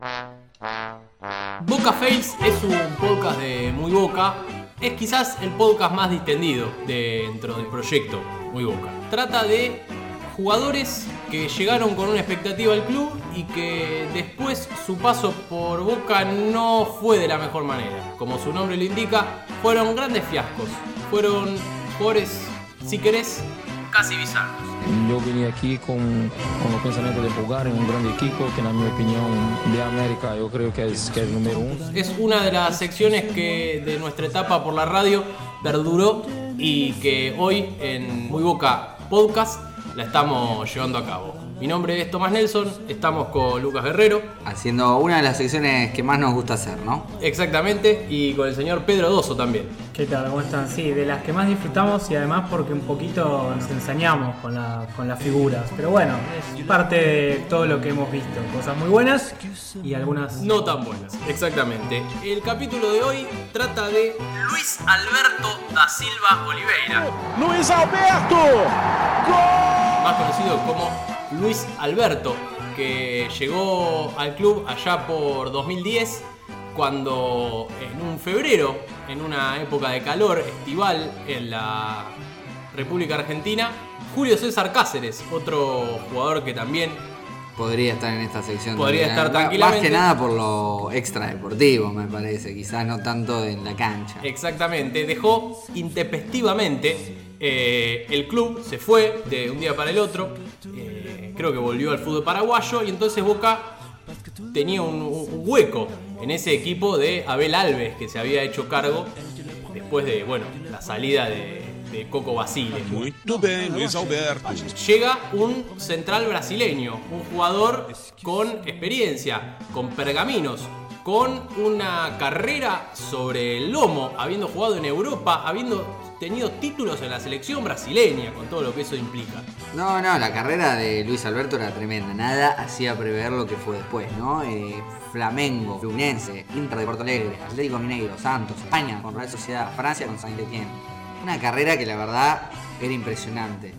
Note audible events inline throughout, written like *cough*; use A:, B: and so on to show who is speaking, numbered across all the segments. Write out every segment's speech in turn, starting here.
A: Boca Fails es un podcast de Muy Boca. Es quizás el podcast más distendido dentro del proyecto Muy Boca. Trata de jugadores que llegaron con una expectativa al club y que después su paso por Boca no fue de la mejor manera. Como su nombre lo indica, fueron grandes fiascos. Fueron jugadores, si querés, bizarros.
B: Yo vine aquí con, con los pensamientos de jugar en un gran equipo que, en mi opinión, de América yo creo que es, que es el número uno.
A: Es una de las secciones que de nuestra etapa por la radio perduró y que hoy en Muy Boca Podcast la estamos llevando a cabo. Mi nombre es Tomás Nelson, estamos con Lucas Guerrero.
C: Haciendo una de las secciones que más nos gusta hacer, ¿no?
A: Exactamente, y con el señor Pedro Doso también.
D: ¿Qué tal? ¿Cómo están? Sí, de las que más disfrutamos y además porque un poquito nos ensañamos con, la, con las figuras. Pero bueno, es parte de todo lo que hemos visto. Cosas muy buenas y algunas
A: no tan buenas. Exactamente. El capítulo de hoy trata de Luis Alberto da Silva Oliveira.
E: Luis Alberto! ¡Gol!
A: Más conocido como Luis Alberto, que llegó al club allá por 2010 cuando en un febrero, en una época de calor estival en la República Argentina, Julio César Cáceres, otro jugador que también
C: podría estar en esta sección.
A: Podría estar tranquilamente.
C: Más que nada por lo extradeportivo, me parece, quizás no tanto en la cancha.
A: Exactamente, dejó intempestivamente eh, el club, se fue de un día para el otro, eh, creo que volvió al fútbol paraguayo y entonces Boca tenía un, hueco en ese equipo de Abel Alves que se había hecho cargo después de bueno la salida de, Coco Basile.
E: Muy bien, Luis Alberto.
A: Llega un central brasileño, un jugador con experiencia, con pergaminos, con una carrera sobre el lomo, habiendo jugado en Europa, habiendo tenido títulos en la selección brasileña, con todo lo que eso implica.
C: No, no, la carrera de Luis Alberto era tremenda. Nada hacía prever lo que fue después, ¿no? Eh, Flamengo, Fluminense, Inter de Porto Alegre, Atlético Mineiro, Santos, España con Real Sociedad, Francia con Saint-Étienne. Una carrera que la verdad era impresionante.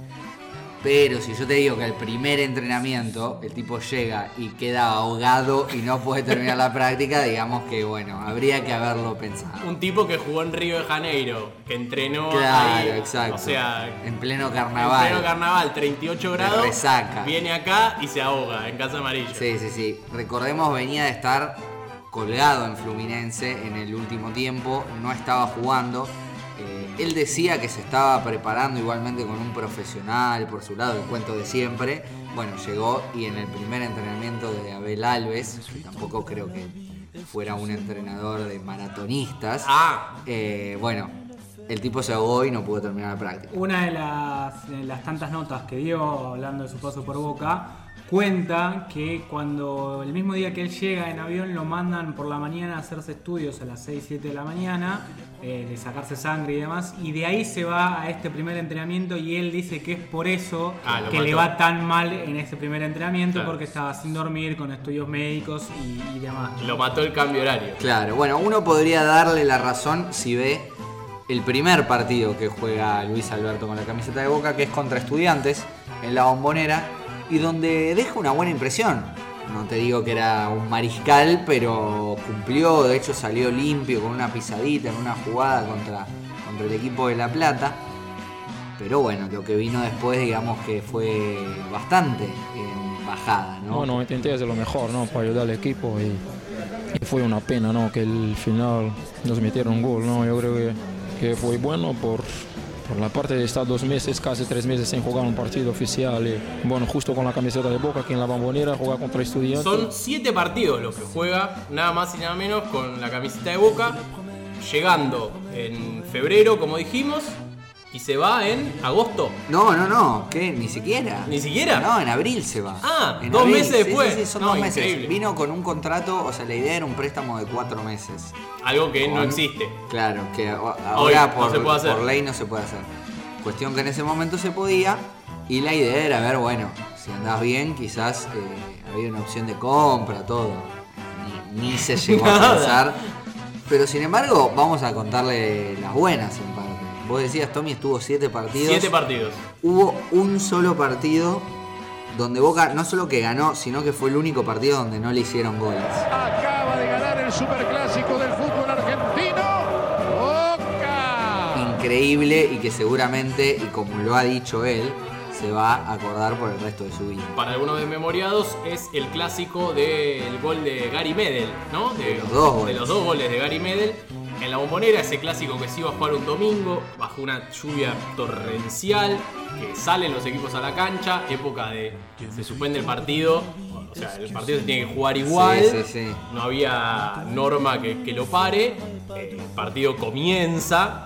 C: Pero si yo te digo que el primer entrenamiento el tipo llega y queda ahogado y no puede terminar la práctica, digamos que bueno, habría que haberlo pensado.
A: Un tipo que jugó en Río de Janeiro, que entrenó
C: claro, exacto.
A: o sea,
C: en pleno carnaval.
A: En pleno carnaval, 38 grados.
C: Resaca.
A: Viene acá y se ahoga en Casa Amarilla.
C: Sí, sí, sí. Recordemos venía de estar colgado en Fluminense en el último tiempo, no estaba jugando él decía que se estaba preparando igualmente con un profesional por su lado, el cuento de siempre. Bueno, llegó y en el primer entrenamiento de Abel Alves, tampoco creo que fuera un entrenador de maratonistas,
A: ah.
C: Eh, bueno, el tipo se ahogó y no pudo terminar la práctica.
D: Una de las, de las tantas notas que dio hablando de su paso por Boca cuenta que cuando el mismo día que él llega en avión lo mandan por la mañana a hacerse estudios a las 6, 7 de la mañana, eh, de sacarse sangre y demás, y de ahí se va a este primer entrenamiento y él dice que es por eso
A: ah,
D: que le va tan mal en este primer entrenamiento, porque estaba sin dormir, con estudios médicos y, y demás.
A: Lo mató el cambio horario.
C: Claro, bueno, uno podría darle la razón si ve el primer partido que juega Luis Alberto con la camiseta de Boca, que es contra estudiantes en la bombonera y donde deja una buena impresión. No te digo que era un mariscal, pero cumplió, de hecho salió limpio con una pisadita en una jugada contra, contra el equipo de La Plata. Pero bueno, lo que vino después, digamos que fue bastante bajada, ¿no?
B: Bueno, intenté hacer lo mejor, ¿no? Para ayudar al equipo y, fue una pena, ¿no? Que el final nos metieron un gol, ¿no? Yo creo que, que fue bueno por, por la parte de estar dos meses, casi tres meses sin jugar un partido oficial. Bueno, justo con la camiseta de Boca aquí en la Bambonera, jugar contra Estudiantes.
A: Son siete partidos los que juega, nada más y nada menos, con la camiseta de Boca. Llegando en febrero, como dijimos, ¿Y se va en agosto?
C: No, no, no, ¿qué? Ni siquiera.
A: ¿Ni siquiera?
C: No, en abril se va.
A: Ah, dos meses después.
C: Sí, sí, son dos meses. Vino con un contrato, o sea, la idea era un préstamo de cuatro meses.
A: Algo que no existe.
C: Claro, que ahora por, por ley no se puede hacer. Cuestión que en ese momento se podía y la idea era ver, bueno, si andás bien, quizás eh, había una opción de compra, todo. Ni, se llegó a *laughs* pensar. Pero sin embargo, vamos a contarle las buenas en. Vos decías, Tommy estuvo siete partidos.
A: Siete partidos.
C: Hubo un solo partido donde Boca no solo que ganó, sino que fue el único partido donde no le hicieron goles.
E: Acaba de ganar el superclásico del fútbol argentino. Boca.
C: Increíble y que seguramente, y como lo ha dicho él, se va a acordar por el resto de su vida.
A: Para algunos desmemoriados es el clásico del gol de Gary Medel, ¿no? De,
C: los dos
A: de
C: goles.
A: los dos goles de Gary Medel. En la bombonera, ese clásico que se iba a jugar un domingo, bajo una lluvia torrencial, que salen los equipos a la cancha, época de se suspende el partido, o sea, el partido se tiene que jugar igual,
C: Sí, sí, sí.
A: no había norma que, que lo pare, el partido comienza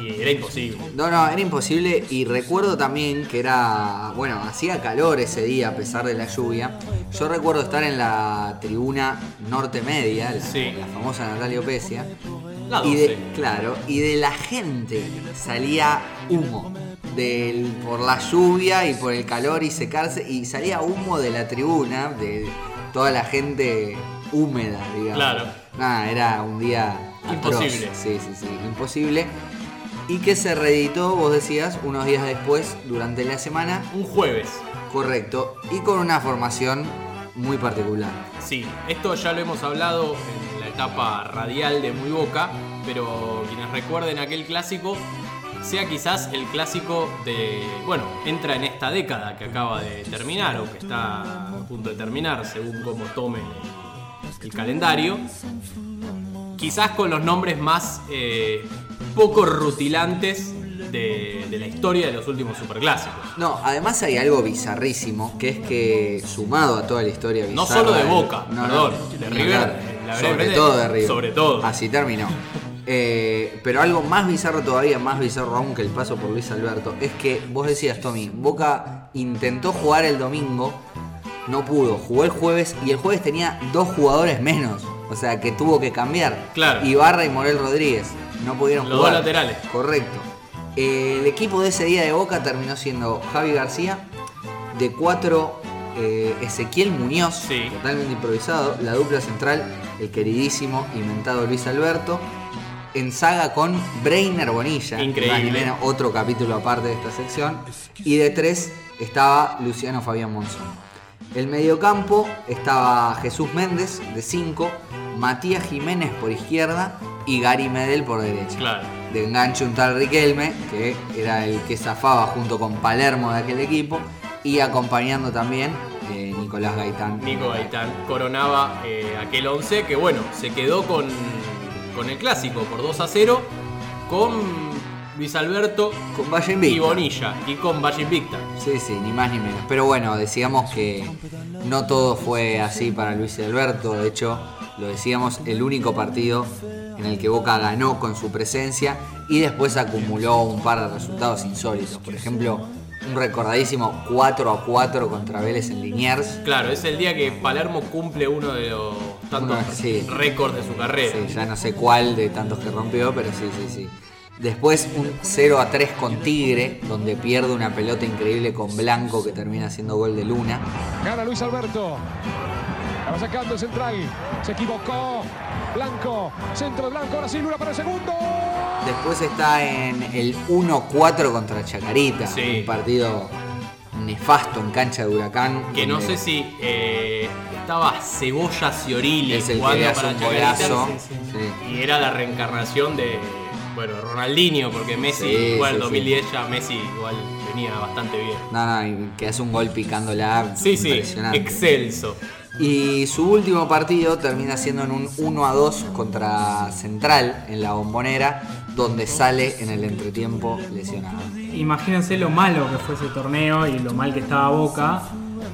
A: y era imposible.
C: No, no, era imposible y recuerdo también que era, bueno, hacía calor ese día a pesar de la lluvia. Yo recuerdo estar en la tribuna norte media, la,
A: Sí.
C: la famosa Natalia Opecia.
A: La
C: y de,
A: 12.
C: claro, y de la gente salía humo. Del, por la lluvia y por el calor y secarse. Y salía humo de la tribuna, de toda la gente húmeda, digamos.
A: Claro.
C: Nada, era un día atroz.
A: Imposible.
C: Sí, sí, sí, imposible. Y que se reeditó, vos decías, unos días después, durante la semana.
A: Un jueves.
C: Correcto. Y con una formación muy particular.
A: Sí, esto ya lo hemos hablado en etapa radial de Muy Boca, pero quienes recuerden aquel clásico, sea quizás el clásico de, bueno, entra en esta década que acaba de terminar o que está a punto de terminar, según cómo tomen el, el calendario, quizás con los nombres más eh, poco rutilantes de, de la historia de los últimos superclásicos.
C: No, además hay algo bizarrísimo, que es que sumado a toda la historia
A: No
C: bizarra
A: solo de
C: del-
A: Boca, perdón, de
C: ni
A: River, la
C: sobre todo de River.
A: sobre todo.
C: Así terminó. Eh, pero algo más bizarro todavía, más bizarro aún que el paso por Luis Alberto, es que vos decías, Tommy, Boca intentó jugar el domingo, no pudo, jugó el jueves y el jueves tenía dos jugadores menos. O sea que tuvo que cambiar.
A: Claro.
C: Ibarra y Morel Rodríguez. No pudieron
A: Los
C: jugar.
A: dos laterales.
C: Correcto. El equipo de ese día de Boca terminó siendo Javi García, de cuatro eh, Ezequiel Muñoz,
A: Sí.
C: totalmente improvisado, la dupla central, el queridísimo inventado Luis Alberto, en saga con Breiner Bonilla,
A: Increíble.
C: más ni menos, otro capítulo aparte de esta sección, y de tres estaba Luciano Fabián Monzón. El mediocampo estaba Jesús Méndez de 5, Matías Jiménez por izquierda y Gary Medel por derecha
A: Claro.
C: de enganche un tal Riquelme, que era el que zafaba junto con Palermo de aquel equipo, y acompañando también eh, Nicolás Gaitán.
A: Nico Gaitán coronaba eh, aquel 11 que bueno, se quedó con, con el clásico por 2 a 0 con Luis Alberto
C: Con Valle
A: y. Bonilla y con Valle Invicta.
C: Sí, sí, ni más ni menos. Pero bueno, decíamos que no todo fue así para Luis Alberto. De hecho, lo decíamos, el único partido en el que Boca ganó con su presencia y después acumuló un par de resultados insólitos. Por ejemplo, un recordadísimo 4 a 4 contra Vélez en Liniers.
A: Claro, es el día que Palermo cumple uno de los tantos
C: Uno, sí.
A: récords de su carrera.
C: Sí, ya no sé cuál de tantos que rompió, pero sí, sí, sí. Después un 0 a 3 con Tigre, donde pierde una pelota increíble con Blanco que termina haciendo gol de Luna.
F: Gana Luis Alberto. La va sacando el central. Se equivocó. Blanco. Centro de Blanco. Ahora sí, Luna para el segundo.
C: Después está en el 1-4 contra Chacarita,
A: Sí.
C: un partido nefasto en cancha de Huracán.
A: Que no sé si eh, estaba Cebolla Ciorilli
C: es el que
A: jugando
C: le hace
A: para
C: un golazo.
D: sí, sí.
C: Sí.
A: Y era la reencarnación de, bueno, Ronaldinho, porque Messi,
C: Sí,
A: igual en
C: sí,
A: 2010 ya Messi igual venía bastante bien.
C: No, no, y que hace un gol picándola.
A: Sí, sí, excelso.
C: Y su último partido termina siendo en un 1 a 2 contra Central en la bombonera, donde sale en el entretiempo lesionado.
D: Imagínense lo malo que fue ese torneo y lo mal que estaba Boca.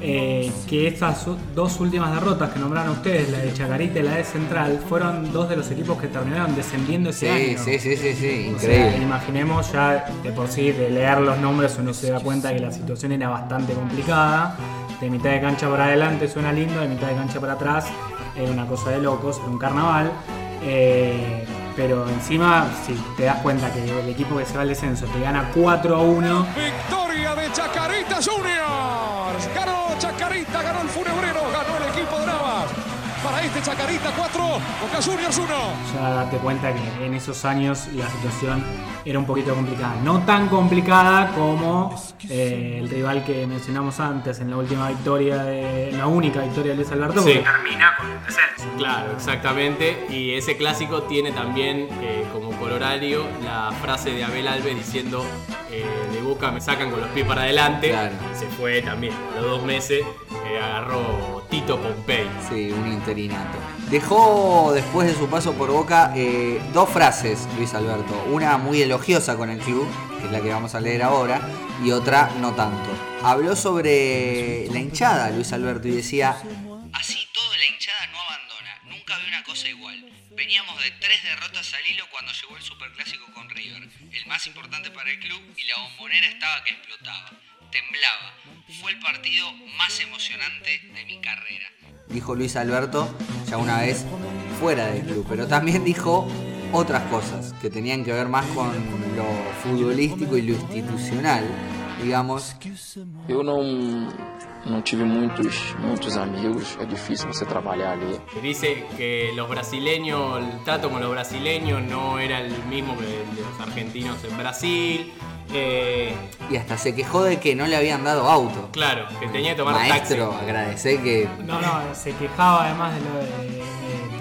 D: eh, que estas dos últimas derrotas que nombraron ustedes, la de Chacarita y la de Central, fueron dos de los equipos que terminaron descendiendo ese
C: Sí,
D: año.
C: sí, sí, sí, sí,
D: O sea,
C: increíble.
D: imaginemos ya de por sí, de leer los nombres uno se da cuenta que la situación era bastante complicada. De mitad de cancha para adelante suena lindo, de mitad de cancha para atrás era una cosa de locos, era un carnaval. Eh, pero encima, si te das cuenta que el equipo que se va al descenso te gana 4 a 1,
F: Victoria de Chacarita Juniors. Ganó Chacarita, ganó el Funebrero, equipo de Chacarita 4, Boca Juniors 1.
D: Ya date cuenta que en esos años la situación era un poquito complicada. No tan complicada como eh, el rival que mencionamos antes en la última victoria, de, en la única victoria de Luis Alberto,
A: Sí.
D: porque termina con el descenso.
A: Claro, exactamente. Y ese clásico tiene también eh, como colorario la frase de Abel Alves diciendo eh, Boca me sacan con los pies para adelante.
C: Claro.
A: Se fue también. A los dos meses eh, agarró Tito Pompey.
C: Sí, un interinato. Dejó después de su paso por Boca eh, dos frases, Luis Alberto. Una muy elogiosa con el club, que es la que vamos a leer ahora, y otra no tanto. Habló sobre la hinchada, Luis Alberto, y decía... Así todo la hinchada no abandona. Nunca vi una cosa igual. Veníamos de tres derrotas al hilo cuando llegó el Superclásico con River. El más importante para el club y la bombonera estaba que explotaba. Temblaba. Fue el partido más emocionante de mi carrera. Dijo Luis Alberto ya una vez fuera del club, pero también dijo otras cosas que tenían que ver más con lo futbolístico y lo institucional, digamos.
B: Eu não, não tive muitos, muitos amigos, é difícil você trabalhar ali.
A: Dice que los brasileños, el trato con los brasileños no era el mismo que el de los argentinos en Brasil. Eh,
C: Y hasta se quejó de que no le habían dado auto.
A: claro, que tenía que tomar
C: Maestro,
A: taxi.
C: agradecé que
D: No, no, se quejaba además de, lo de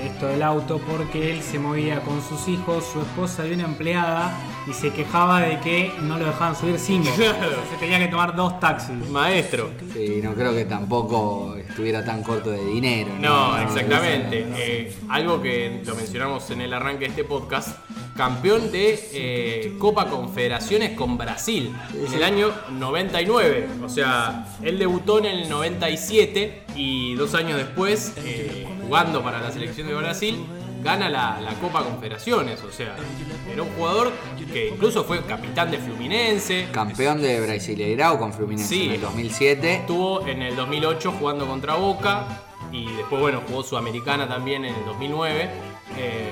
D: esto del auto porque él se movía con sus hijos, su esposa y una empleada y se quejaba de que no lo dejaban subir. *laughs*
A: Claro.
D: Se tenía que tomar dos taxis.
A: Maestro.
C: Sí, no creo que tampoco estuviera tan corto de dinero.
A: No, exactamente. Eh, algo que lo mencionamos en el arranque de este podcast. Campeón de eh, Copa Confederaciones con Brasil en el año 99. O sea, él debutó en el 97 y dos años después, eh, jugando para la selección de Brasil, gana la, la Copa Confederaciones. O sea, era un jugador que incluso fue capitán de Fluminense.
C: Campeón de Brasileirao con Fluminense
A: Sí.
C: en el 2007.
A: Estuvo en el 2008 jugando contra Boca y después, bueno, jugó Sudamericana también en el 2009. Eh,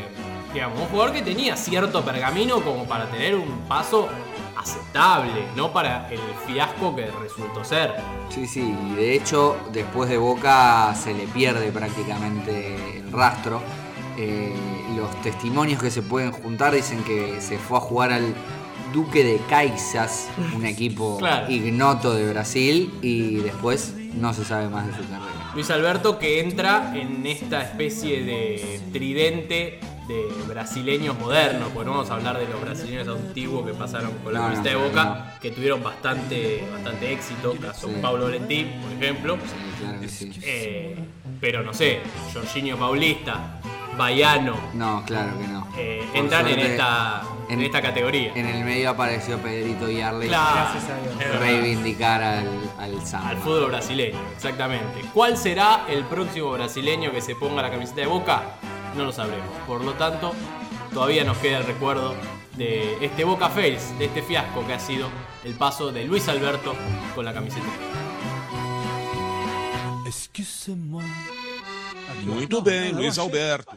A: digamos, un jugador que tenía cierto pergamino como para tener un paso aceptable, no para el fiasco que resultó ser.
C: Sí, sí, y de hecho después de Boca se le pierde prácticamente el rastro. Eh, los testimonios que se pueden juntar dicen que se fue a jugar al Duque de Caixas, un *laughs* equipo
A: Claro.
C: ignoto de Brasil, y después no se sabe más de su carrera.
A: Luis Alberto que entra en esta especie de tridente de brasileños modernos, porque no vamos a hablar de los brasileños antiguos que pasaron con la
C: No,
A: de Boca,
C: no.
A: que tuvieron bastante, bastante éxito, caso
C: Sí.
A: Pablo Valentín, por ejemplo.
C: Sí, claro que sí.
A: Eh, pero no sé, Jorginho Paulista, Baiano,
C: No, claro que no.
A: eh, entran en esta, en,
C: en-
A: esta categoría.
C: En el medio apareció Pedrito Yarley
A: Claro,
D: Gracias a Dios.
A: es verdad.
C: reivindicar al, al Samba.
A: al fútbol brasileño, exactamente. ¿Cuál será el próximo brasileño que se ponga la camiseta de Boca? No lo sabremos. Por lo tanto, todavía nos queda el recuerdo de este Boca Fails, de este fiasco que ha sido el paso de Luis Alberto con la camiseta.
G: Muito bem, Luiz Alberto.